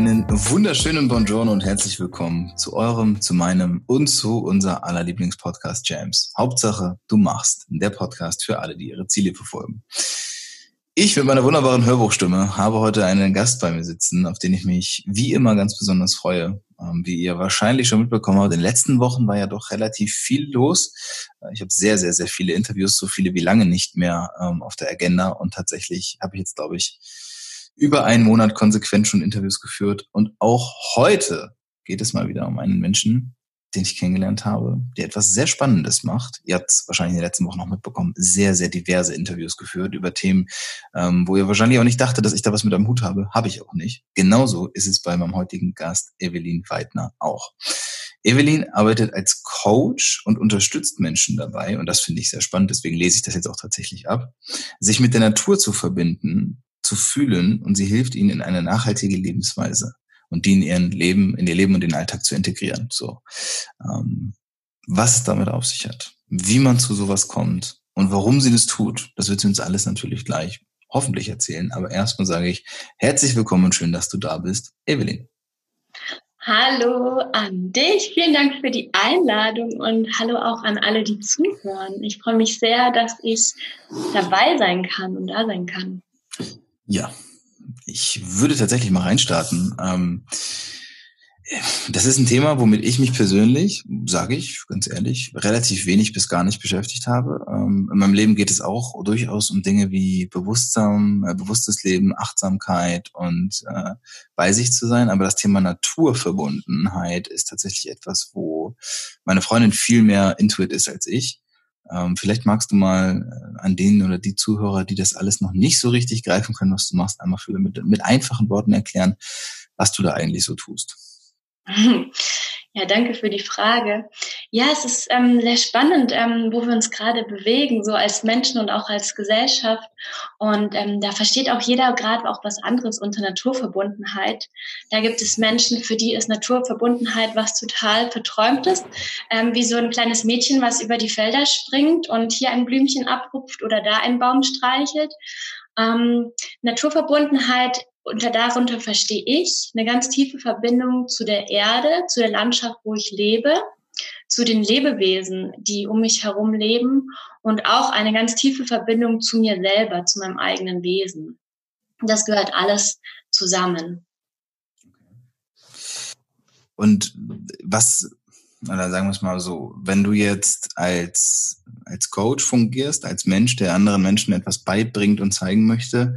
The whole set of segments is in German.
Einen wunderschönen Bonjour und herzlich willkommen zu eurem, zu meinem und zu unser aller Lieblingspodcast Jams. Hauptsache, du machst. Der Podcast für alle, die ihre Ziele verfolgen. Ich mit meiner wunderbaren Hörbuchstimme habe heute einen Gast bei mir sitzen, auf den ich mich wie immer ganz besonders freue. Ähm, wie ihr wahrscheinlich schon mitbekommen habt, in den letzten Wochen war ja doch relativ viel los. Äh, ich habe sehr, sehr, sehr viele Interviews, so viele wie lange nicht mehr ähm, auf der Agenda. Und tatsächlich habe ich jetzt, glaube ich, über einen Monat konsequent schon Interviews geführt. Und auch heute geht es mal wieder um einen Menschen, den ich kennengelernt habe, der etwas sehr Spannendes macht. Ihr habt wahrscheinlich in den letzten Wochen noch mitbekommen, sehr, sehr diverse Interviews geführt über Themen, ähm, wo ihr wahrscheinlich auch nicht dachtet, dass ich da was mit am Hut habe. Habe ich auch nicht. Genauso ist es bei meinem heutigen Gast Evelyn Weidner auch. Evelyn arbeitet als Coach und unterstützt Menschen dabei, und das finde ich sehr spannend, deswegen lese ich das jetzt auch tatsächlich ab, sich mit der Natur zu verbinden, zu fühlen und sie hilft ihnen in eine nachhaltige Lebensweise und die in ihren Leben, in ihr Leben und den Alltag zu integrieren. So, ähm, was es damit auf sich hat, wie man zu sowas kommt und warum sie das tut, das wird sie uns alles natürlich gleich hoffentlich erzählen. Aber erstmal sage ich herzlich willkommen und schön, dass du da bist, Evelyn. Hallo an dich. Vielen Dank für die Einladung und hallo auch an alle, die zuhören. Ich freue mich sehr, dass ich dabei sein kann und da sein kann. Ja, ich würde tatsächlich mal reinstarten. Ähm, das ist ein Thema, womit ich mich persönlich, sage ich ganz ehrlich, relativ wenig bis gar nicht beschäftigt habe. Ähm, in meinem Leben geht es auch durchaus um Dinge wie Bewusstsein, äh, bewusstes Leben, Achtsamkeit und äh, bei sich zu sein. Aber das Thema Naturverbundenheit ist tatsächlich etwas, wo meine Freundin viel mehr Intuit ist als ich. Ähm, vielleicht magst du mal äh, an denen oder die Zuhörer, die das alles noch nicht so richtig greifen können, was du machst, einmal für, mit, mit einfachen Worten erklären, was du da eigentlich so tust. Ja, danke für die Frage. Ja, es ist ähm, sehr spannend, ähm, wo wir uns gerade bewegen, so als Menschen und auch als Gesellschaft. Und ähm, da versteht auch jeder gerade auch was anderes unter Naturverbundenheit. Da gibt es Menschen, für die ist Naturverbundenheit was total Verträumtes, ähm, wie so ein kleines Mädchen, was über die Felder springt und hier ein Blümchen abrupft oder da einen Baum streichelt. Ähm, Naturverbundenheit unter darunter verstehe ich eine ganz tiefe Verbindung zu der Erde, zu der Landschaft, wo ich lebe, zu den Lebewesen, die um mich herum leben und auch eine ganz tiefe Verbindung zu mir selber, zu meinem eigenen Wesen. Das gehört alles zusammen. Und was, oder sagen wir es mal so, wenn du jetzt als, als Coach fungierst, als Mensch, der anderen Menschen etwas beibringt und zeigen möchte,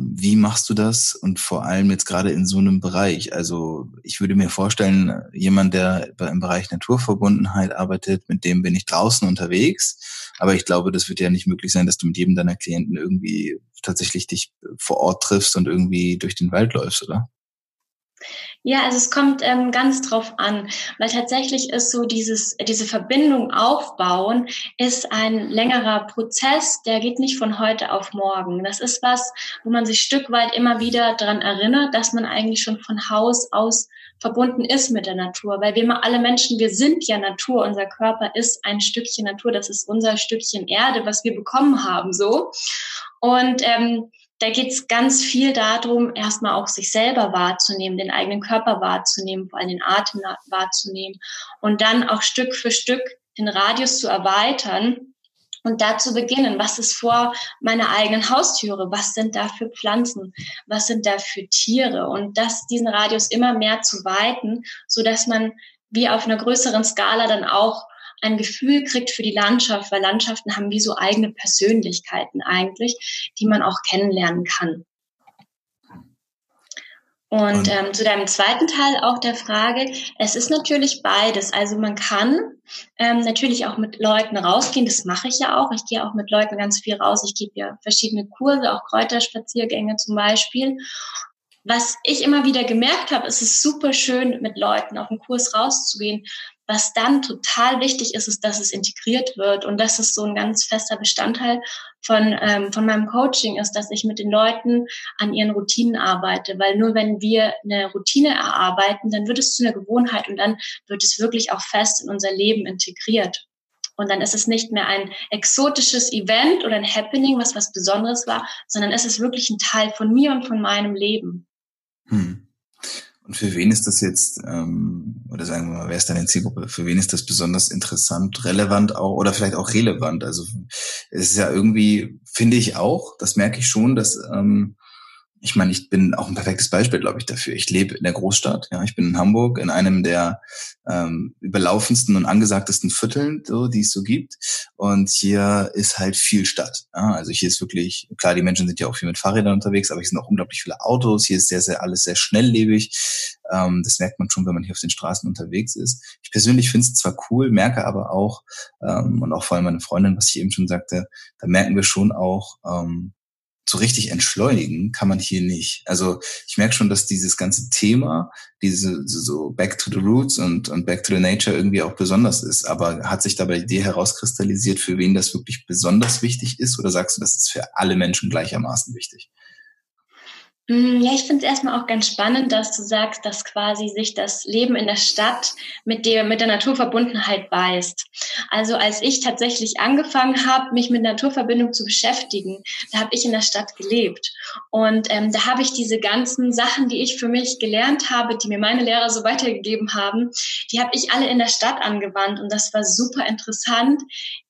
wie machst du das? Und vor allem jetzt gerade in so einem Bereich. Also ich würde mir vorstellen, jemand, der im Bereich Naturverbundenheit arbeitet, mit dem bin ich draußen unterwegs. Aber ich glaube, das wird ja nicht möglich sein, dass du mit jedem deiner Klienten irgendwie tatsächlich dich vor Ort triffst und irgendwie durch den Wald läufst, oder? Ja, also es kommt ähm, ganz drauf an, weil tatsächlich ist so dieses, diese Verbindung aufbauen, ist ein längerer Prozess, der geht nicht von heute auf morgen. Das ist was, wo man sich Stück weit immer wieder dran erinnert, dass man eigentlich schon von Haus aus verbunden ist mit der Natur, weil wir alle Menschen, wir sind ja Natur, unser Körper ist ein Stückchen Natur, das ist unser Stückchen Erde, was wir bekommen haben, so. Und ähm, da geht es ganz viel darum, erstmal auch sich selber wahrzunehmen, den eigenen Körper wahrzunehmen, vor allem den Atem wahrzunehmen und dann auch Stück für Stück den Radius zu erweitern und da zu beginnen, was ist vor meiner eigenen Haustüre, was sind da für Pflanzen, was sind da für Tiere? Und das, diesen Radius immer mehr zu weiten, so dass man wie auf einer größeren Skala dann auch ein Gefühl kriegt für die Landschaft, weil Landschaften haben wie so eigene Persönlichkeiten eigentlich, die man auch kennenlernen kann. Und ähm, zu deinem zweiten Teil auch der Frage, es ist natürlich beides. Also man kann ähm, natürlich auch mit Leuten rausgehen, das mache ich ja auch. Ich gehe auch mit Leuten ganz viel raus. Ich gebe ja verschiedene Kurse, auch Kräuterspaziergänge zum Beispiel. Was ich immer wieder gemerkt habe, ist es super schön, mit Leuten auf den Kurs rauszugehen, was dann total wichtig ist, ist, dass es integriert wird und dass es so ein ganz fester Bestandteil von, ähm, von meinem Coaching ist, dass ich mit den Leuten an ihren Routinen arbeite. Weil nur wenn wir eine Routine erarbeiten, dann wird es zu einer Gewohnheit und dann wird es wirklich auch fest in unser Leben integriert. Und dann ist es nicht mehr ein exotisches Event oder ein Happening, was was Besonderes war, sondern es ist wirklich ein Teil von mir und von meinem Leben. Hm. Und für wen ist das jetzt, ähm, oder sagen wir mal, wer ist deine Zielgruppe? Für wen ist das besonders interessant, relevant auch oder vielleicht auch relevant? Also es ist ja irgendwie, finde ich auch, das merke ich schon, dass ähm, ich meine, ich bin auch ein perfektes Beispiel, glaube ich, dafür. Ich lebe in der Großstadt, ja, ich bin in Hamburg, in einem der ähm, überlaufendsten und angesagtesten Vierteln, so, die es so gibt. Und hier ist halt viel Stadt. Ja? Also hier ist wirklich, klar, die Menschen sind ja auch viel mit Fahrrädern unterwegs, aber hier sind auch unglaublich viele Autos. Hier ist sehr, sehr alles sehr schnelllebig. Ähm, das merkt man schon, wenn man hier auf den Straßen unterwegs ist. Ich persönlich finde es zwar cool, merke aber auch, ähm, und auch vor allem meine Freundin, was ich eben schon sagte, da merken wir schon auch, ähm, so richtig entschleunigen kann man hier nicht. Also ich merke schon, dass dieses ganze Thema, diese so Back to the Roots und, und Back to the Nature irgendwie auch besonders ist. Aber hat sich dabei die Idee herauskristallisiert, für wen das wirklich besonders wichtig ist? Oder sagst du, das ist für alle Menschen gleichermaßen wichtig? Mm, ja, ich finde es erstmal auch ganz spannend, dass du sagst, dass quasi sich das Leben in der Stadt mit der, mit der Naturverbundenheit beißt. Also als ich tatsächlich angefangen habe, mich mit Naturverbindung zu beschäftigen, da habe ich in der Stadt gelebt. Und ähm, da habe ich diese ganzen Sachen, die ich für mich gelernt habe, die mir meine Lehrer so weitergegeben haben, die habe ich alle in der Stadt angewandt. Und das war super interessant,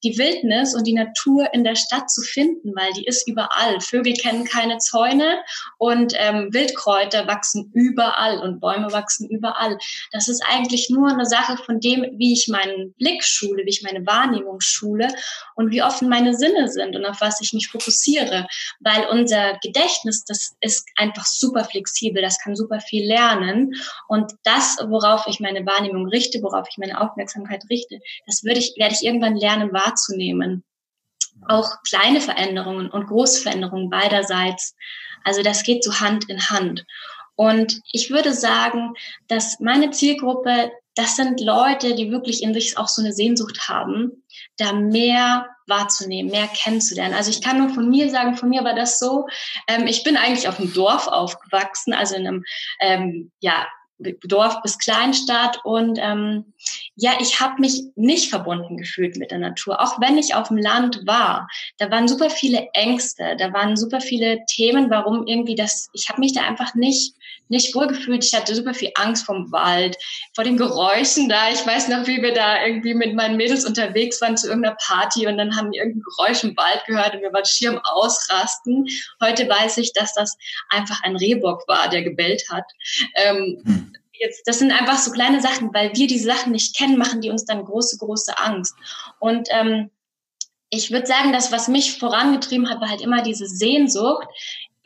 die Wildnis und die Natur in der Stadt zu finden, weil die ist überall. Vögel kennen keine Zäune und ähm, Wildkräuter wachsen überall und Bäume wachsen überall. Das ist eigentlich nur eine Sache von dem, wie ich meinen Blick schule, wie ich meine Wahrnehmung schule und wie offen meine Sinne sind und auf was ich mich fokussiere. Weil unser Gedächtnis, das ist einfach super flexibel, das kann super viel lernen. Und das, worauf ich meine Wahrnehmung richte, worauf ich meine Aufmerksamkeit richte, das würde ich, werde ich irgendwann lernen wahrzunehmen. Auch kleine Veränderungen und große Veränderungen beiderseits. Also das geht so Hand in Hand. Und ich würde sagen, dass meine Zielgruppe, das sind Leute, die wirklich in sich auch so eine Sehnsucht haben, da mehr wahrzunehmen, mehr kennenzulernen. Also ich kann nur von mir sagen, von mir war das so, ähm, ich bin eigentlich auf dem Dorf aufgewachsen, also in einem ähm, ja, Dorf bis Kleinstadt und ähm, ja, ich habe mich nicht verbunden gefühlt mit der Natur, auch wenn ich auf dem Land war. Da waren super viele Ängste, da waren super viele Themen, warum irgendwie das, ich habe mich da einfach nicht nicht wohlgefühlt. Ich hatte super viel Angst vom Wald, vor den Geräuschen da. Ich weiß noch, wie wir da irgendwie mit meinen Mädels unterwegs waren zu irgendeiner Party und dann haben wir irgendein Geräusch im Wald gehört und wir waren schier am Ausrasten. Heute weiß ich, dass das einfach ein Rehbock war, der gebellt hat. Ähm, hm jetzt, das sind einfach so kleine Sachen, weil wir diese Sachen nicht kennen, machen die uns dann große, große Angst. Und ähm, ich würde sagen, das, was mich vorangetrieben hat, war halt immer diese Sehnsucht,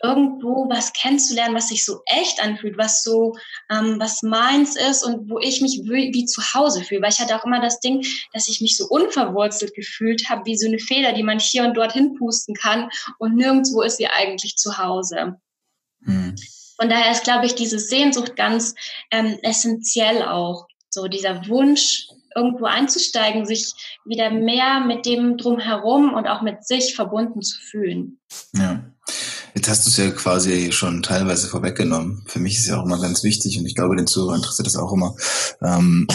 irgendwo was kennenzulernen, was sich so echt anfühlt, was so, ähm, was meins ist und wo ich mich wie, wie zu Hause fühle. Weil ich hatte auch immer das Ding, dass ich mich so unverwurzelt gefühlt habe, wie so eine Feder, die man hier und dort hinpusten kann und nirgendwo ist sie eigentlich zu Hause. Hm. Von daher ist, glaube ich, diese Sehnsucht ganz ähm, essentiell auch. So dieser Wunsch, irgendwo einzusteigen, sich wieder mehr mit dem drumherum und auch mit sich verbunden zu fühlen. Ja. Jetzt hast du es ja quasi schon teilweise vorweggenommen. Für mich ist ja auch immer ganz wichtig und ich glaube, den Zuhörern interessiert das auch immer. Ähm,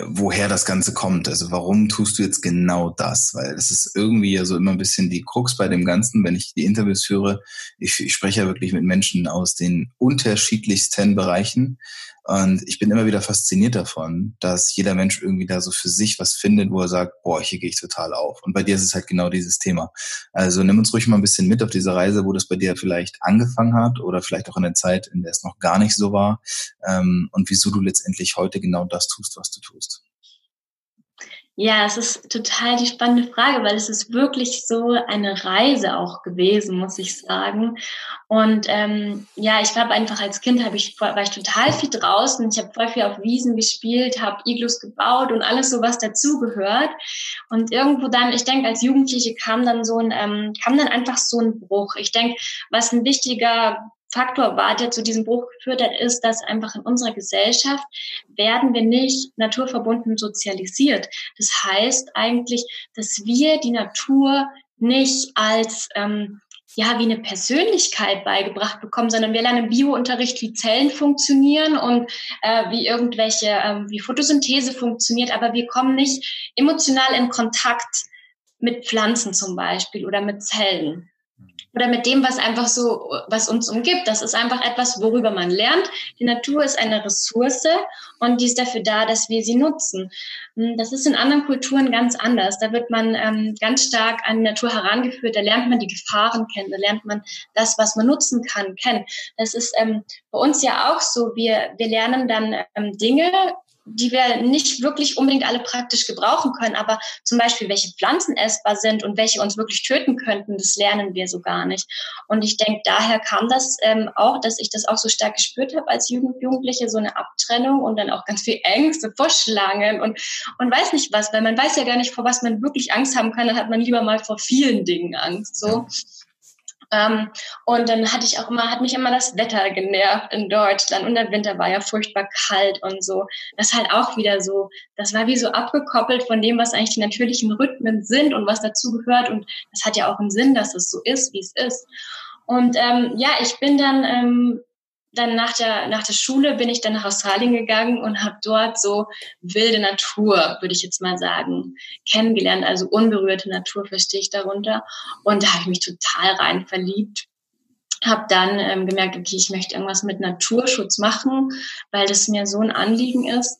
woher das Ganze kommt. Also warum tust du jetzt genau das? Weil das ist irgendwie ja so immer ein bisschen die Krux bei dem Ganzen, wenn ich die Interviews führe. Ich, ich spreche ja wirklich mit Menschen aus den unterschiedlichsten Bereichen. Und ich bin immer wieder fasziniert davon, dass jeder Mensch irgendwie da so für sich was findet, wo er sagt, boah, hier gehe ich total auf. Und bei dir ist es halt genau dieses Thema. Also nimm uns ruhig mal ein bisschen mit auf diese Reise, wo das bei dir vielleicht angefangen hat oder vielleicht auch in der Zeit, in der es noch gar nicht so war ähm, und wieso du letztendlich heute genau das tust, was du tust. Ja, es ist total die spannende Frage, weil es ist wirklich so eine Reise auch gewesen, muss ich sagen. Und ähm, ja, ich habe einfach als Kind habe ich war ich total viel draußen. Ich habe voll viel auf Wiesen gespielt, habe Iglus gebaut und alles so was dazugehört. Und irgendwo dann, ich denke, als Jugendliche kam dann so ein ähm, kam dann einfach so ein Bruch. Ich denke, was ein wichtiger Faktor war, der zu diesem Bruch geführt hat, ist, dass einfach in unserer Gesellschaft werden wir nicht naturverbunden sozialisiert. Das heißt eigentlich, dass wir die Natur nicht als ähm, ja, wie eine Persönlichkeit beigebracht bekommen, sondern wir lernen im Biounterricht, wie Zellen funktionieren und äh, wie irgendwelche, äh, wie Photosynthese funktioniert, aber wir kommen nicht emotional in Kontakt mit Pflanzen zum Beispiel oder mit Zellen oder mit dem, was einfach so, was uns umgibt. Das ist einfach etwas, worüber man lernt. Die Natur ist eine Ressource und die ist dafür da, dass wir sie nutzen. Hm, das ist in anderen Kulturen ganz anders. Da wird man ähm, ganz stark an die Natur herangeführt. Da lernt man die Gefahren kennen. Da lernt man das, was man nutzen kann, kennen. Das ist ähm, bei uns ja auch so. Wir, wir lernen dann ähm, Dinge die wir nicht wirklich unbedingt alle praktisch gebrauchen können. Aber zum Beispiel, welche Pflanzen essbar sind und welche uns wirklich töten könnten, das lernen wir so gar nicht. Und ich denke, daher kam das ähm, auch, dass ich das auch so stark gespürt habe als Jugend Jugendliche, so eine Abtrennung und dann auch ganz viel Ängste vor Schlangen und, und weiß nicht was, weil man weiß ja gar nicht, vor was man wirklich Angst haben kann, dann hat man lieber mal vor vielen Dingen Angst. So. Ja. Ähm, und dann hatte ich auch immer, hat mich immer das Wetter genervt in Deutschland und der Winter war ja furchtbar kalt und so. Das halt auch wieder so, das war wie so abgekoppelt von dem, was eigentlich die natürlichen Rhythmen sind und was dazu gehört. Und das hat ja auch einen Sinn, dass es so ist, wie es ist. Und ähm, ja, ich bin dann ähm, dann nach der, nach der Schule bin ich dann nach Australien gegangen und habe dort so wilde Natur, würde ich jetzt mal sagen, kennengelernt. Also unberührte Natur verstehe ich darunter. Und da habe ich mich total rein verliebt. Habe dann ähm, gemerkt, okay, ich möchte irgendwas mit Naturschutz machen, weil das mir so ein Anliegen ist.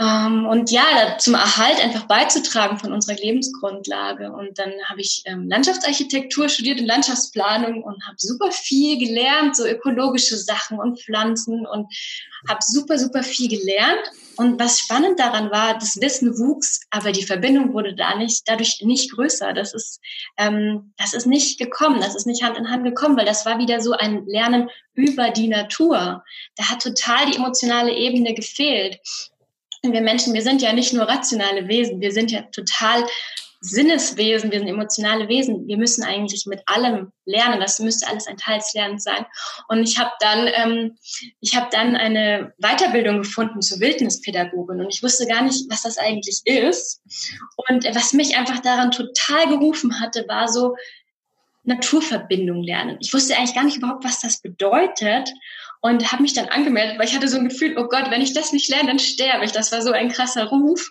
Ähm, und ja, zum Erhalt einfach beizutragen von unserer Lebensgrundlage. Und dann habe ich ähm, Landschaftsarchitektur studiert und Landschaftsplanung und habe super viel gelernt, so ökologische Sachen und Pflanzen und habe super, super viel gelernt. Und was spannend daran war, das Wissen wuchs, aber die Verbindung wurde da nicht, dadurch nicht größer. Das ist, ähm, das ist nicht gekommen, das ist nicht Hand in Hand gekommen, weil das war wieder so ein Lernen über die Natur. Da hat total die emotionale Ebene gefehlt wir Menschen, wir sind ja nicht nur rationale Wesen, wir sind ja total Sinneswesen, wir sind emotionale Wesen. Wir müssen eigentlich mit allem lernen. Das müsste alles ein Teil des Lernens sein. Und ich habe dann, ähm, ich habe dann eine Weiterbildung gefunden zur Wildnispädagogin und ich wusste gar nicht, was das eigentlich ist. Und was mich einfach daran total gerufen hatte, war so Naturverbindung lernen. Ich wusste eigentlich gar nicht überhaupt, was das bedeutet und habe mich dann angemeldet, weil ich hatte so ein Gefühl, oh Gott, wenn ich das nicht lerne, dann sterbe ich. Das war so ein krasser Ruf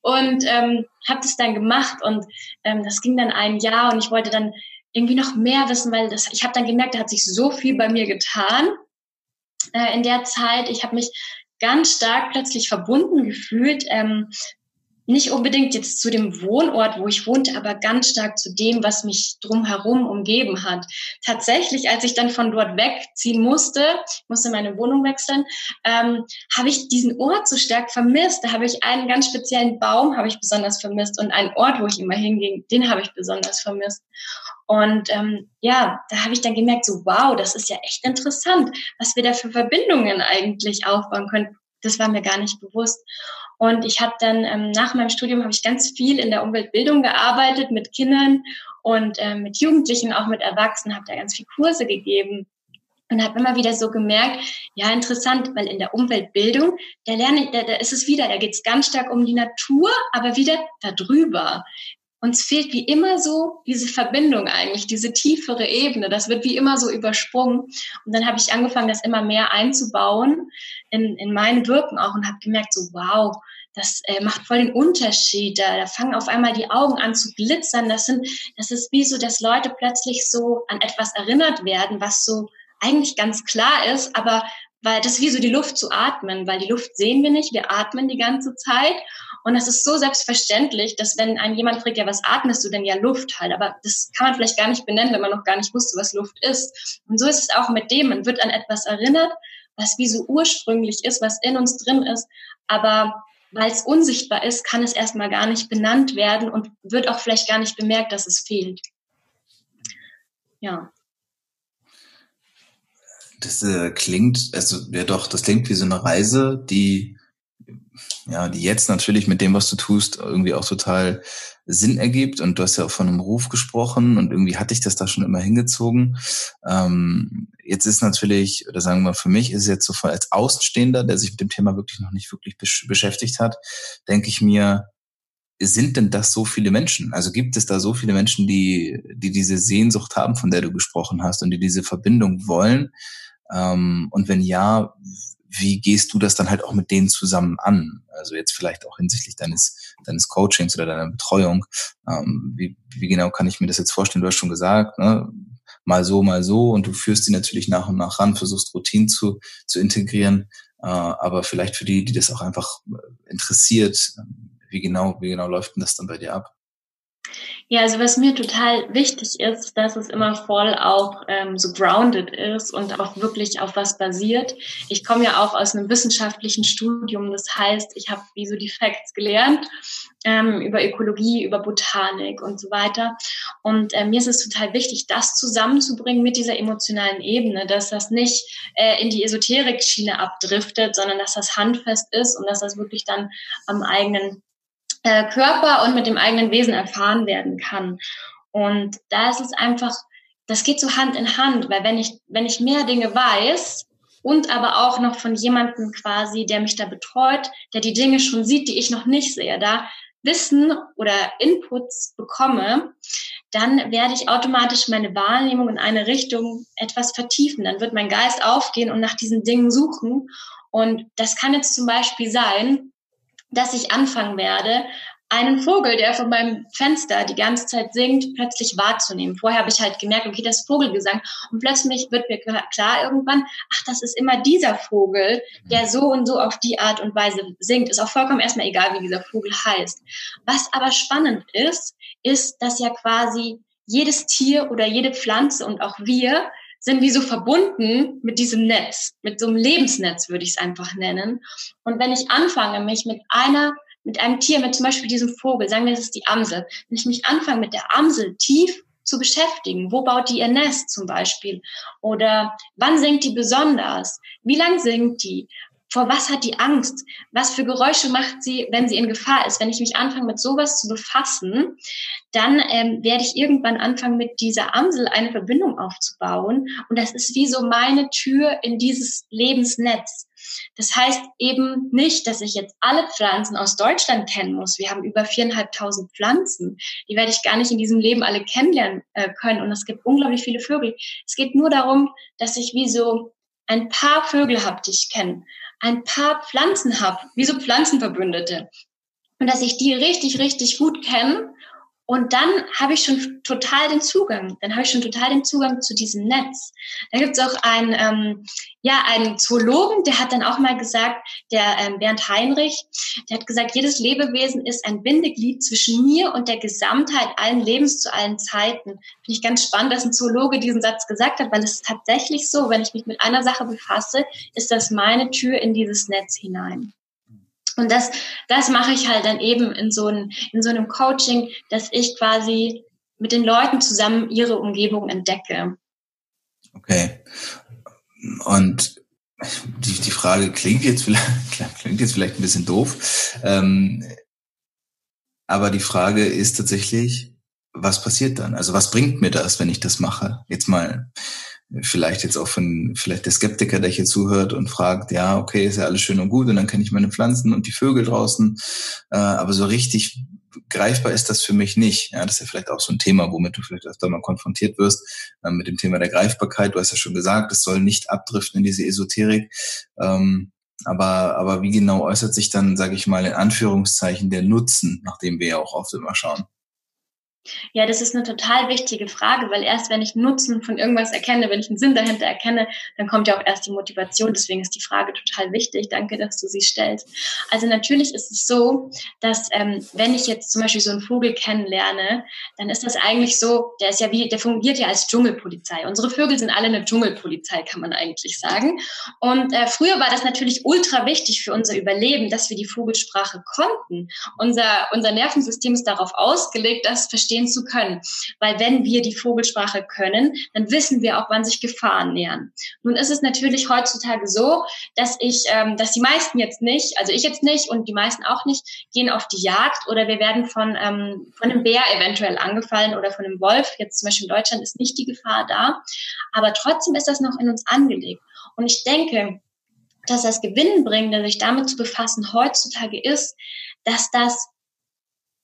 und ähm, habe das dann gemacht und ähm, das ging dann ein Jahr und ich wollte dann irgendwie noch mehr wissen, weil das, ich habe dann gemerkt, da hat sich so viel bei mir getan äh, in der Zeit. Ich habe mich ganz stark plötzlich verbunden gefühlt ähm, nicht unbedingt jetzt zu dem Wohnort, wo ich wohnte, aber ganz stark zu dem, was mich drumherum umgeben hat. Tatsächlich, als ich dann von dort wegziehen musste, musste meine Wohnung wechseln, ähm, habe ich diesen Ort so stark vermisst. Da habe ich einen ganz speziellen Baum, habe ich besonders vermisst und einen Ort, wo ich immer hinging, den habe ich besonders vermisst. Und ähm, ja, da habe ich dann gemerkt, so wow, das ist ja echt interessant, was wir da für Verbindungen eigentlich aufbauen können. Das war mir gar nicht bewusst. Und ich habe dann ähm, nach meinem Studium habe ich ganz viel in der Umweltbildung gearbeitet mit Kindern und ähm, mit Jugendlichen, auch mit Erwachsenen, habe da ganz viel Kurse gegeben und habe immer wieder so gemerkt, ja interessant, weil in der Umweltbildung, da lerne ich, da, da ist es wieder, da geht es ganz stark um die Natur, aber wieder darüber. Uns fehlt wie immer so diese Verbindung eigentlich, diese tiefere Ebene. Das wird wie immer so übersprungen. Und dann habe ich angefangen, das immer mehr einzubauen in, in mein Wirken auch und habe gemerkt, so wow, das äh, macht voll den Unterschied. Da, da fangen auf einmal die Augen an zu glitzern. Das sind, das ist wie so, dass Leute plötzlich so an etwas erinnert werden, was so eigentlich ganz klar ist, aber weil das ist wie so die Luft zu atmen, weil die Luft sehen wir nicht, wir atmen die ganze Zeit und das ist so selbstverständlich, dass wenn ein jemand fragt, ja, was atmest du denn? Ja, Luft halt, aber das kann man vielleicht gar nicht benennen, wenn man noch gar nicht wusste, was Luft ist. Und so ist es auch mit dem, man wird an etwas erinnert, was wie so ursprünglich ist, was in uns drin ist, aber weil es unsichtbar ist, kann es erstmal gar nicht benannt werden und wird auch vielleicht gar nicht bemerkt, dass es fehlt. Ja. Das äh, klingt, also ja doch, das klingt wie so eine Reise, die ja, die jetzt natürlich mit dem, was du tust, irgendwie auch total Sinn ergibt. Und du hast ja auch von einem Ruf gesprochen und irgendwie hatte ich das da schon immer hingezogen. Ähm, jetzt ist natürlich, oder sagen wir mal, für mich ist es jetzt so als Außenstehender, der sich mit dem Thema wirklich noch nicht wirklich besch beschäftigt hat, denke ich mir, sind denn das so viele Menschen? Also gibt es da so viele Menschen, die, die diese Sehnsucht haben, von der du gesprochen hast und die diese Verbindung wollen? Ähm, und wenn ja, wie gehst du das dann halt auch mit denen zusammen an? Also jetzt vielleicht auch hinsichtlich deines, deines Coachings oder deiner Betreuung. Ähm, wie, wie genau kann ich mir das jetzt vorstellen? Du hast schon gesagt, ne? mal so, mal so und du führst die natürlich nach und nach ran, versuchst Routinen zu, zu integrieren. Äh, aber vielleicht für die, die das auch einfach interessiert, wie genau, wie genau läuft denn das dann bei dir ab? Ja, also was mir total wichtig ist, dass es immer voll auch ähm, so grounded ist und auch wirklich auf was basiert. Ich komme ja auch aus einem wissenschaftlichen Studium, das heißt, ich habe wie so die Facts gelernt ähm, über Ökologie, über Botanik und so weiter. Und äh, mir ist es total wichtig, das zusammenzubringen mit dieser emotionalen Ebene, dass das nicht äh, in die Esoterik-Schiene abdriftet, sondern dass das handfest ist und dass das wirklich dann am eigenen äh, Körper und mit dem eigenen Wesen erfahren werden kann. Und da ist es einfach, das geht so Hand in Hand, weil wenn ich, wenn ich mehr Dinge weiß und aber auch noch von jemandem quasi, der mich da betreut, der die Dinge schon sieht, die ich noch nicht sehe, da Wissen oder Inputs bekomme, dann werde ich automatisch meine Wahrnehmung in eine Richtung etwas vertiefen. Dann wird mein Geist aufgehen und nach diesen Dingen suchen. Und das kann jetzt zum Beispiel sein, dass ich anfangen werde, einen Vogel, der von meinem Fenster die ganze Zeit singt, plötzlich wahrzunehmen. Vorher habe ich halt gemerkt, okay, das Vogelgesang. Und plötzlich wird mir klar irgendwann, ach, das ist immer dieser Vogel, der so und so auf die Art und Weise singt. Ist auch vollkommen erstmal egal, wie dieser Vogel heißt. Was aber spannend ist, ist, dass ja quasi jedes Tier oder jede Pflanze und auch wir sind wie so verbunden mit diesem Netz, mit so einem Lebensnetz würde ich es einfach nennen. Und wenn ich anfange, mich mit einer, mit einem Tier, mit zum Beispiel diesem Vogel, sagen wir, es ist die Amsel, wenn ich mich anfange, mit der Amsel tief zu beschäftigen. Wo baut die ihr Nest zum Beispiel? Oder wann singt die besonders? Wie lang singt die? Vor was hat die Angst? Was für Geräusche macht sie, wenn sie in Gefahr ist? Wenn ich mich anfange, mit sowas zu befassen, dann ähm, werde ich irgendwann anfangen, mit dieser Amsel eine Verbindung aufzubauen. Und das ist wie so meine Tür in dieses Lebensnetz. Das heißt eben nicht, dass ich jetzt alle Pflanzen aus Deutschland kennen muss. Wir haben über viereinhalbtausend Pflanzen. Die werde ich gar nicht in diesem Leben alle kennenlernen äh, können. Und es gibt unglaublich viele Vögel. Es geht nur darum, dass ich wie so ein paar Vögel habe, die ich kenne ein paar Pflanzen habe, wie so Pflanzenverbündete. Und dass ich die richtig, richtig gut kenne. Und dann habe ich schon total den Zugang. Dann habe ich schon total den Zugang zu diesem Netz. Da gibt es auch einen, ähm, ja, einen Zoologen, der hat dann auch mal gesagt, der ähm, Bernd Heinrich, der hat gesagt, jedes Lebewesen ist ein Bindeglied zwischen mir und der Gesamtheit allen Lebens zu allen Zeiten. Finde ich ganz spannend, dass ein Zoologe diesen Satz gesagt hat, weil es ist tatsächlich so, wenn ich mich mit einer Sache befasse, ist das meine Tür in dieses Netz hinein. Und das, das mache ich halt dann eben in so, ein, in so einem Coaching, dass ich quasi mit den Leuten zusammen ihre Umgebung entdecke. Okay. Und die, die Frage klingt jetzt vielleicht, klingt jetzt vielleicht ein bisschen doof. Ähm, aber die Frage ist tatsächlich, was passiert dann? Also was bringt mir das, wenn ich das mache? Jetzt mal vielleicht jetzt auch von vielleicht der Skeptiker, der hier zuhört und fragt, ja, okay, ist ja alles schön und gut und dann kenne ich meine Pflanzen und die Vögel draußen, äh, aber so richtig greifbar ist das für mich nicht. Ja, das ist ja vielleicht auch so ein Thema, womit du vielleicht öfter mal konfrontiert wirst, äh, mit dem Thema der Greifbarkeit. Du hast ja schon gesagt, es soll nicht abdriften in diese Esoterik. Ähm, Aber, aber wie genau äußert sich dann, sage ich mal, in Anführungszeichen der Nutzen, nach dem wir ja auch oft immer schauen? Ja, das ist eine total wichtige Frage, weil erst wenn ich Nutzen von irgendwas erkenne, wenn ich einen Sinn dahinter erkenne, dann kommt ja auch erst die Motivation. Deswegen ist die Frage total wichtig. Danke, dass du sie stellst. Also natürlich ist es so, dass ähm, wenn ich jetzt zum Beispiel so einen Vogel kennenlerne, dann ist das eigentlich so, der ist ja wie, der fungiert ja als Dschungelpolizei. Unsere Vögel sind alle eine Dschungelpolizei, kann man eigentlich sagen. Und äh, früher war das natürlich ultra wichtig für unser Überleben, dass wir die Vogelsprache konnten. Unser, unser Nervensystem ist darauf ausgelegt, das verstehen zu können. Weil wenn wir die Vogelsprache können, dann wissen wir auch, wann sich Gefahren nähern. Nun ist es natürlich heutzutage so, dass ich, ähm, dass die meisten jetzt nicht, also ich jetzt nicht und die meisten auch nicht, gehen auf die Jagd oder wir werden von, ähm, von einem Bär eventuell angefallen oder von einem Wolf. Jetzt zum Beispiel in Deutschland ist nicht die Gefahr da. Aber trotzdem ist das noch in uns angelegt. Und ich denke, dass das Gewinnbringende, sich damit zu befassen, heutzutage ist, dass das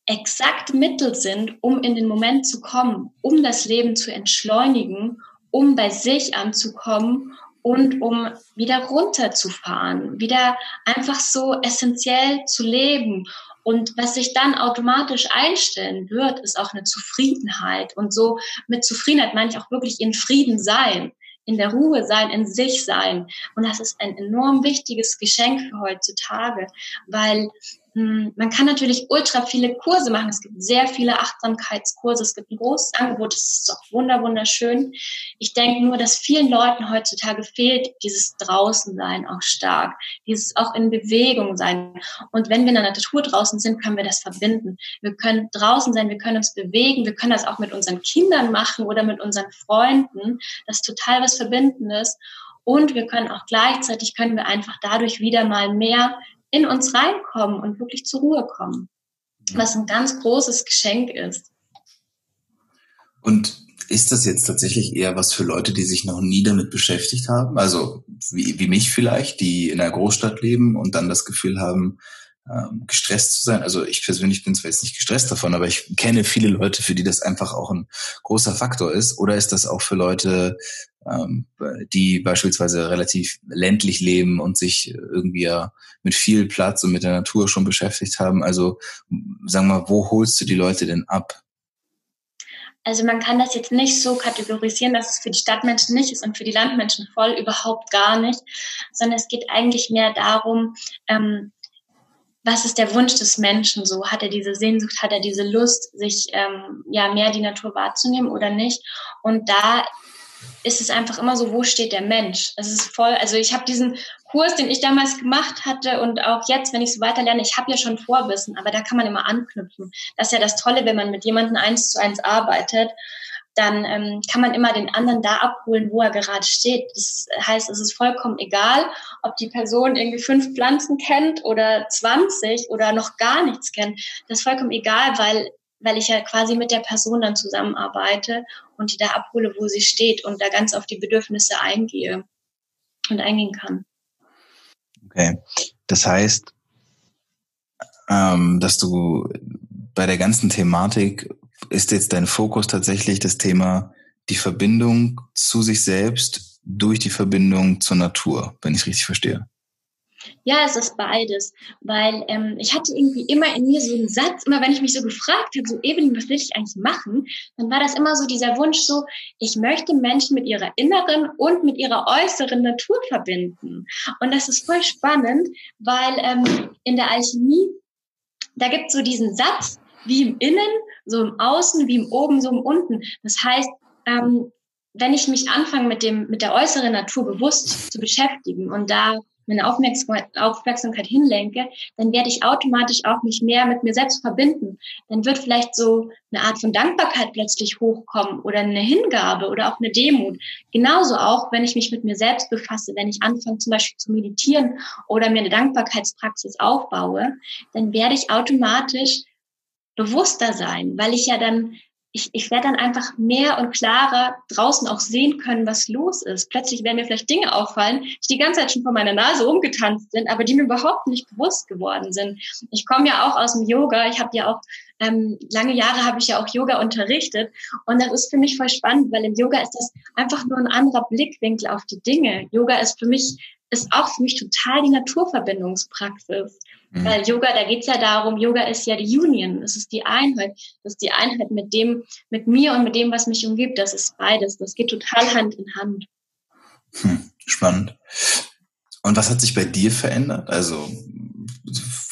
exakt Mittel sind, um in den Moment zu kommen, um das Leben zu entschleunigen, um bei sich anzukommen und um wieder runterzufahren, wieder einfach so essentiell zu leben. Und was sich dann automatisch einstellen wird, ist auch eine Zufriedenheit. Und so mit Zufriedenheit meine ich auch wirklich in Frieden sein, in der Ruhe sein, in sich sein. Und das ist ein enorm wichtiges Geschenk für heutzutage, weil man kann natürlich ultra viele Kurse machen. Es gibt sehr viele Achtsamkeitskurse. Es gibt ein großes Angebot. Das ist auch wunder, wunderschön. Ich denke nur, dass vielen Leuten heutzutage fehlt dieses Draußensein auch stark. Dieses auch in Bewegung sein. Und wenn wir in der Natur draußen sind, können wir das verbinden. Wir können draußen sein. Wir können uns bewegen. Wir können das auch mit unseren Kindern machen oder mit unseren Freunden. Das ist total was Verbindendes. Und wir können auch gleichzeitig, können wir einfach dadurch wieder mal mehr in uns reinkommen und wirklich zur Ruhe kommen, was ein ganz großes Geschenk ist. Und ist das jetzt tatsächlich eher was für Leute, die sich noch nie damit beschäftigt haben? Also wie, wie mich vielleicht, die in einer Großstadt leben und dann das Gefühl haben, ähm, gestresst zu sein. Also ich persönlich bin zwar jetzt nicht gestresst davon, aber ich kenne viele Leute, für die das einfach auch ein großer Faktor ist. Oder ist das auch für Leute, die beispielsweise relativ ländlich leben und sich irgendwie ja mit viel Platz und mit der Natur schon beschäftigt haben? Also sagen wir mal, wo holst du die Leute denn ab? Also man kann das jetzt nicht so kategorisieren, dass es für die Stadtmenschen nicht ist und für die Landmenschen voll überhaupt gar nicht, sondern es geht eigentlich mehr darum, ähm, was ist der Wunsch des Menschen so? Hat er diese Sehnsucht, hat er diese Lust, sich ähm, ja mehr die Natur wahrzunehmen oder nicht? Und da ist es einfach immer so, wo steht der Mensch? Es ist voll, also ich habe diesen Kurs, den ich damals gemacht hatte und auch jetzt, wenn ich so weiter lerne, ich habe ja schon Vorwissen, aber da kann man immer anknüpfen. Das ist ja das Tolle, wenn man mit jemandem eins zu eins arbeitet dann ähm, kann man immer den anderen da abholen, wo er gerade steht. Das heißt, es ist vollkommen egal, ob die Person irgendwie fünf Pflanzen kennt oder 20 oder noch gar nichts kennt. Das ist vollkommen egal, weil, weil ich ja quasi mit der Person dann zusammenarbeite und die da abhole, wo sie steht und da ganz auf die Bedürfnisse eingehe und eingehen kann. Okay. Das heißt, ähm, dass du bei der ganzen Thematik ist jetzt dein Fokus tatsächlich das Thema die Verbindung zu sich selbst durch die Verbindung zur Natur, wenn ich es richtig verstehe. Ja, es ist beides, weil ähm, ich hatte irgendwie immer in mir so einen Satz, immer wenn ich mich so gefragt habe, so Evelyn, was will ich eigentlich machen, dann war das immer so dieser Wunsch so, ich möchte Menschen mit ihrer inneren und mit ihrer äußeren Natur verbinden. Und das ist voll spannend, weil ähm, in der Alchemie, da gibt es so diesen Satz, wie im Innen, so im Außen, wie im Oben, so im Unten. Das heißt, ähm, wenn ich mich anfange, mit dem, mit der äußeren Natur bewusst zu beschäftigen und da meine Aufmerksamkeit, Aufmerksamkeit hinlenke, dann werde ich automatisch auch mich mehr mit mir selbst verbinden. Dann wird vielleicht so eine Art von Dankbarkeit plötzlich hochkommen oder eine Hingabe oder auch eine Demut. Genauso auch, wenn ich mich mit mir selbst befasse, wenn ich anfange zum Beispiel zu meditieren oder mir eine Dankbarkeitspraxis aufbaue, dann werde ich automatisch bewusster sein, weil ich ja dann, ich, ich werde dann einfach mehr und klarer draußen auch sehen können, was los ist. Plötzlich werden mir vielleicht Dinge auffallen, die die ganze Zeit schon vor meiner Nase rumgetanzt sind, aber die mir überhaupt nicht bewusst geworden sind. Ich komme ja auch aus dem Yoga, ich habe ja auch ähm, lange Jahre habe ich ja auch Yoga unterrichtet und das ist für mich voll spannend, weil im Yoga ist das einfach nur ein anderer Blickwinkel auf die Dinge. Yoga ist für mich ist auch für mich total die Naturverbindungspraxis. Mhm. Weil Yoga, da geht's ja darum, Yoga ist ja die Union, es ist die Einheit, das ist die Einheit mit dem, mit mir und mit dem, was mich umgibt. Das ist beides. Das geht total Hand in Hand. Hm, spannend. Und was hat sich bei dir verändert? Also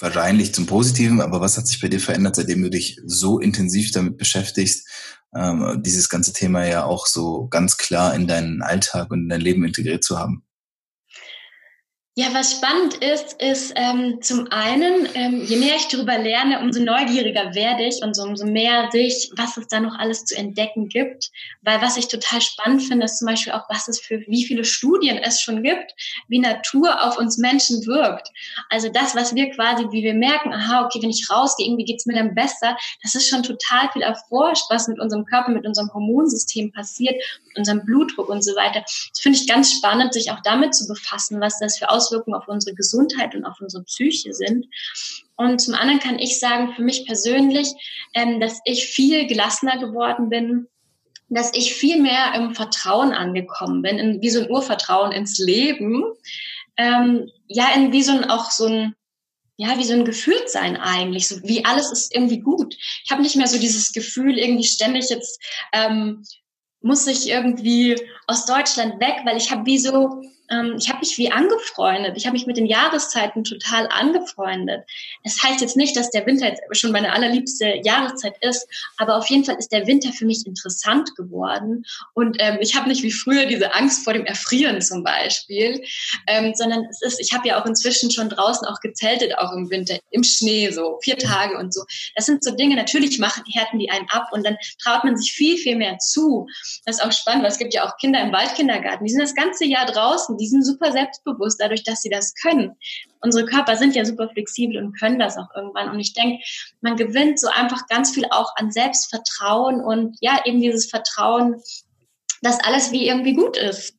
wahrscheinlich zum Positiven, aber was hat sich bei dir verändert, seitdem du dich so intensiv damit beschäftigst, ähm, dieses ganze Thema ja auch so ganz klar in deinen Alltag und in dein Leben integriert zu haben? Ja, was spannend ist, ist ähm, zum einen, ähm, je mehr ich darüber lerne, umso neugieriger werde ich und so, umso mehr sehe ich, was es da noch alles zu entdecken gibt. Weil was ich total spannend finde, ist zum Beispiel auch, was es für wie viele Studien es schon gibt, wie Natur auf uns Menschen wirkt. Also das, was wir quasi, wie wir merken, aha, okay, wenn ich rausgehe, irgendwie geht's mir dann besser, das ist schon total viel erforscht, was mit unserem Körper, mit unserem Hormonsystem passiert, mit unserem Blutdruck und so weiter. Das finde ich ganz spannend, sich auch damit zu befassen, was das für Aus Auswirkungen auf unsere Gesundheit und auf unsere Psyche sind. Und zum anderen kann ich sagen, für mich persönlich, ähm, dass ich viel gelassener geworden bin, dass ich viel mehr im Vertrauen angekommen bin, in, wie so ein Urvertrauen ins Leben. Ähm, ja, in wie so ein, auch so ein, ja, wie so ein Gefühltsein eigentlich, so wie alles ist irgendwie gut. Ich habe nicht mehr so dieses Gefühl, irgendwie ständig jetzt ähm, muss ich irgendwie aus Deutschland weg, weil ich habe wie so ähm, ich habe mich wie angefreundet. Ich habe mich mit den Jahreszeiten total angefreundet. Das heißt jetzt nicht, dass der Winter jetzt schon meine allerliebste Jahreszeit ist, aber auf jeden Fall ist der Winter für mich interessant geworden. Und ähm, ich habe nicht wie früher diese Angst vor dem Erfrieren zum Beispiel, ähm, sondern es ist, ich habe ja auch inzwischen schon draußen auch gezeltet, auch im Winter, im Schnee, so vier Tage und so. Das sind so Dinge, natürlich machen, härten die einen ab und dann traut man sich viel, viel mehr zu. Das ist auch spannend, weil es gibt ja auch Kinder im Waldkindergarten, die sind das ganze Jahr draußen die sind super selbstbewusst dadurch, dass sie das können. Unsere Körper sind ja super flexibel und können das auch irgendwann. Und ich denke, man gewinnt so einfach ganz viel auch an Selbstvertrauen und ja, eben dieses Vertrauen, dass alles wie irgendwie gut ist.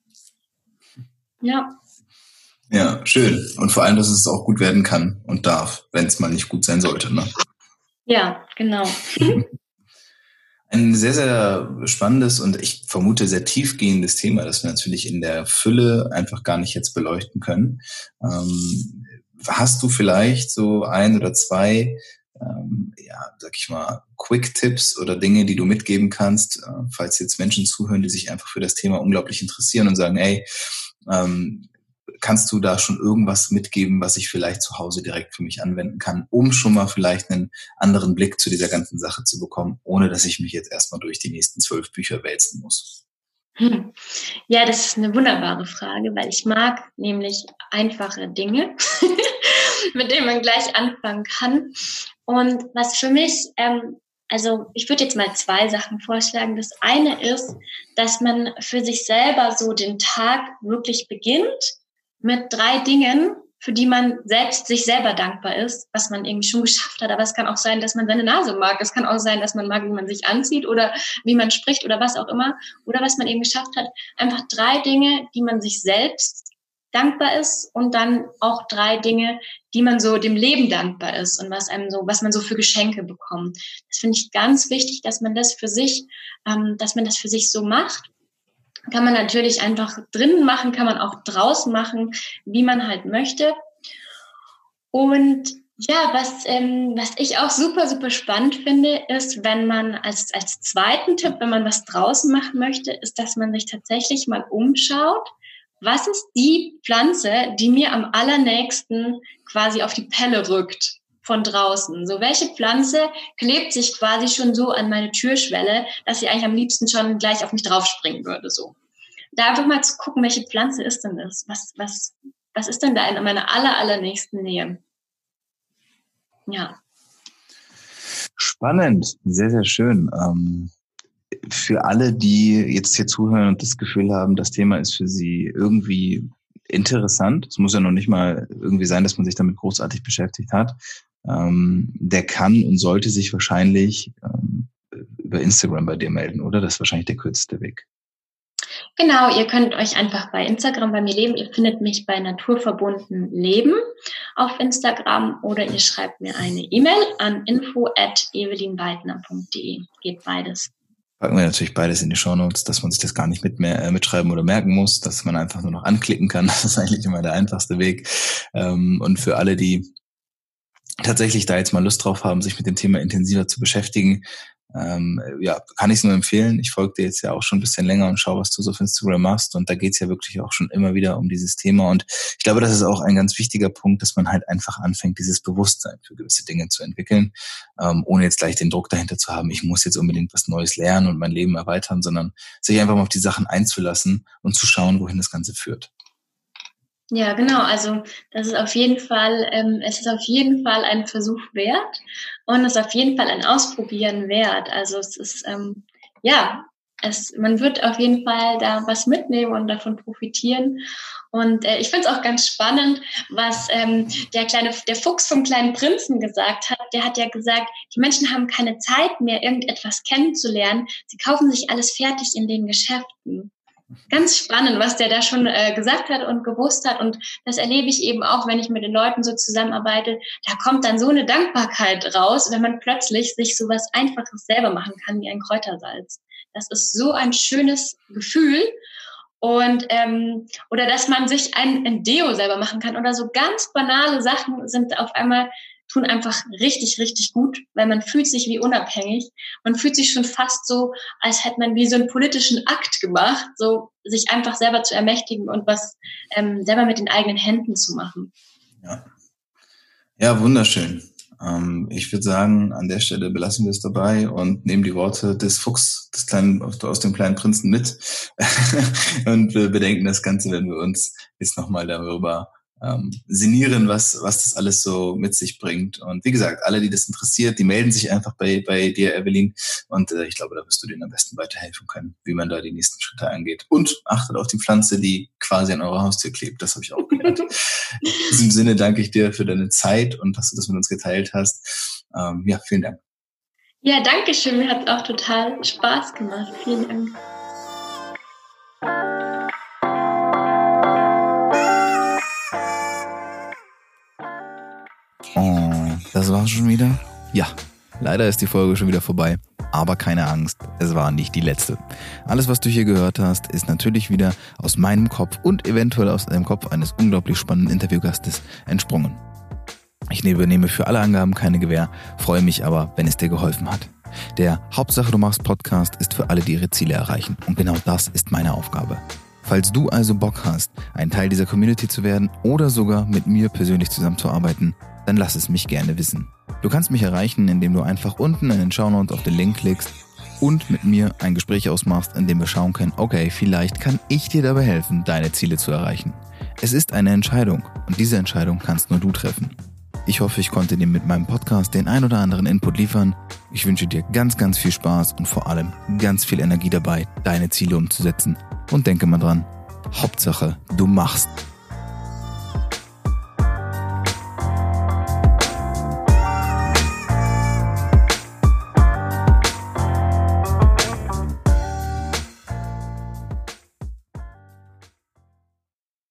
Ja. Ja, schön. Und vor allem, dass es auch gut werden kann und darf, wenn es mal nicht gut sein sollte. Ne? Ja, genau. Ein sehr, sehr spannendes und ich vermute sehr tiefgehendes Thema, das wir natürlich in der Fülle einfach gar nicht jetzt beleuchten können. Ähm, hast du vielleicht so ein oder zwei, ähm, ja, sag ich mal, Quick-Tipps oder Dinge, die du mitgeben kannst, äh, falls jetzt Menschen zuhören, die sich einfach für das Thema unglaublich interessieren und sagen, ey, ähm, kannst du da schon irgendwas mitgeben, was ich vielleicht zu Hause direkt für mich anwenden kann, um schon mal vielleicht einen anderen Blick zu dieser ganzen Sache zu bekommen, ohne dass ich mich jetzt erstmal durch die nächsten zwölf Bücher wälzen muss? Hm. Ja, das ist eine wunderbare Frage, weil ich mag nämlich einfache Dinge, mit denen man gleich anfangen kann. Und was für mich, ähm, also ich würde jetzt mal zwei Sachen vorschlagen. Das eine ist, dass man für sich selber so den Tag wirklich beginnt mit drei Dingen, für die man selbst sich selber dankbar ist, was man irgendwie schon geschafft hat. Aber es kann auch sein, dass man seine Nase mag. Es kann auch sein, dass man mag, wie man sich anzieht oder wie man spricht oder was auch immer. Oder was man eben geschafft hat. Einfach drei Dinge, die man sich selbst dankbar ist und dann auch drei Dinge, die man so dem Leben dankbar ist und was einem so, was man so für Geschenke bekommt. Das finde ich ganz wichtig, dass man das für sich, ähm, dass man das für sich so macht kann man natürlich einfach drinnen machen, kann man auch draußen machen, wie man halt möchte. Und ja, was, ähm, was ich auch super, super spannend finde, ist, wenn man als, als zweiten Tipp, wenn man was draußen machen möchte, ist, dass man sich tatsächlich mal umschaut, was ist die Pflanze, die mir am allernächsten quasi auf die Pelle rückt von draußen. So, welche Pflanze klebt sich quasi schon so an meine Türschwelle, dass sie eigentlich am liebsten schon gleich auf mich draufspringen würde, so. Da einfach mal zu gucken, welche Pflanze ist denn das? Was, was, was ist denn da in meiner aller, allernächsten Nähe? Ja. Spannend, sehr, sehr schön. Ähm, für alle, die jetzt hier zuhören und das Gefühl haben, das Thema ist für sie irgendwie interessant. Es muss ja noch nicht mal irgendwie sein, dass man sich damit großartig beschäftigt hat ähm, der kann und sollte sich wahrscheinlich ähm, über Instagram bei dir melden, oder? Das ist wahrscheinlich der kürzeste Weg. Genau, ihr könnt euch einfach bei Instagram bei mir leben. Ihr findet mich bei Naturverbunden Leben auf Instagram oder ihr schreibt mir eine E-Mail an info at evelinweidner.de. Geht beides. packen wir natürlich beides in die Show Notes, dass man sich das gar nicht mit mehr, äh, mitschreiben oder merken muss, dass man einfach nur noch anklicken kann. Das ist eigentlich immer der einfachste Weg. Ähm, und für alle, die tatsächlich da jetzt mal Lust drauf haben, sich mit dem Thema intensiver zu beschäftigen, ähm, ja, kann ich es nur empfehlen. Ich folge dir jetzt ja auch schon ein bisschen länger und schaue, was du so auf Instagram machst. Und da geht's ja wirklich auch schon immer wieder um dieses Thema. Und ich glaube, das ist auch ein ganz wichtiger Punkt, dass man halt einfach anfängt, dieses Bewusstsein für gewisse Dinge zu entwickeln, ähm, ohne jetzt gleich den Druck dahinter zu haben, ich muss jetzt unbedingt was Neues lernen und mein Leben erweitern, sondern sich einfach mal auf die Sachen einzulassen und zu schauen, wohin das Ganze führt. Ja, genau. Also das ist auf jeden Fall, ähm, es ist auf jeden Fall ein Versuch wert und es ist auf jeden Fall ein Ausprobieren wert. Also es ist ähm, ja, es, man wird auf jeden Fall da was mitnehmen und davon profitieren. Und äh, ich finde es auch ganz spannend, was ähm, der kleine, der Fuchs vom kleinen Prinzen gesagt hat. Der hat ja gesagt, die Menschen haben keine Zeit mehr, irgendetwas kennenzulernen. Sie kaufen sich alles fertig in den Geschäften ganz spannend, was der da schon äh, gesagt hat und gewusst hat. Und das erlebe ich eben auch, wenn ich mit den Leuten so zusammenarbeite. Da kommt dann so eine Dankbarkeit raus, wenn man plötzlich sich so was Einfaches selber machen kann wie ein Kräutersalz. Das ist so ein schönes Gefühl. Und ähm, oder dass man sich ein, ein Deo selber machen kann oder so ganz banale Sachen sind auf einmal tun einfach richtig, richtig gut, weil man fühlt sich wie unabhängig. Man fühlt sich schon fast so, als hätte man wie so einen politischen Akt gemacht, so sich einfach selber zu ermächtigen und was ähm, selber mit den eigenen Händen zu machen. Ja, ja wunderschön. Ähm, ich würde sagen, an der Stelle belassen wir es dabei und nehmen die Worte des Fuchs, des kleinen, aus dem kleinen Prinzen mit und wir bedenken das Ganze, wenn wir uns jetzt nochmal darüber ähm, sinnieren, was, was das alles so mit sich bringt. Und wie gesagt, alle, die das interessiert, die melden sich einfach bei, bei dir, Evelyn. Und äh, ich glaube, da wirst du denen am besten weiterhelfen können, wie man da die nächsten Schritte angeht. Und achtet auf die Pflanze, die quasi an eurer Haustür klebt. Das habe ich auch gelernt. In diesem Sinne danke ich dir für deine Zeit und dass du das mit uns geteilt hast. Ähm, ja, vielen Dank. Ja, danke schön. Mir hat auch total Spaß gemacht. Vielen Dank. War's schon wieder? Ja, leider ist die Folge schon wieder vorbei. Aber keine Angst, es war nicht die letzte. Alles, was du hier gehört hast, ist natürlich wieder aus meinem Kopf und eventuell aus dem Kopf eines unglaublich spannenden Interviewgastes entsprungen. Ich übernehme für alle Angaben keine Gewähr, freue mich aber, wenn es dir geholfen hat. Der Hauptsache du machst Podcast ist für alle, die ihre Ziele erreichen. Und genau das ist meine Aufgabe. Falls du also Bock hast, ein Teil dieser Community zu werden oder sogar mit mir persönlich zusammenzuarbeiten, dann lass es mich gerne wissen. Du kannst mich erreichen, indem du einfach unten in den Shownotes auf den Link klickst und mit mir ein Gespräch ausmachst, in dem wir schauen können, okay, vielleicht kann ich dir dabei helfen, deine Ziele zu erreichen. Es ist eine Entscheidung und diese Entscheidung kannst nur du treffen. Ich hoffe, ich konnte dir mit meinem Podcast den ein oder anderen Input liefern. Ich wünsche dir ganz, ganz viel Spaß und vor allem ganz viel Energie dabei, deine Ziele umzusetzen. Und denke mal dran, Hauptsache, du machst.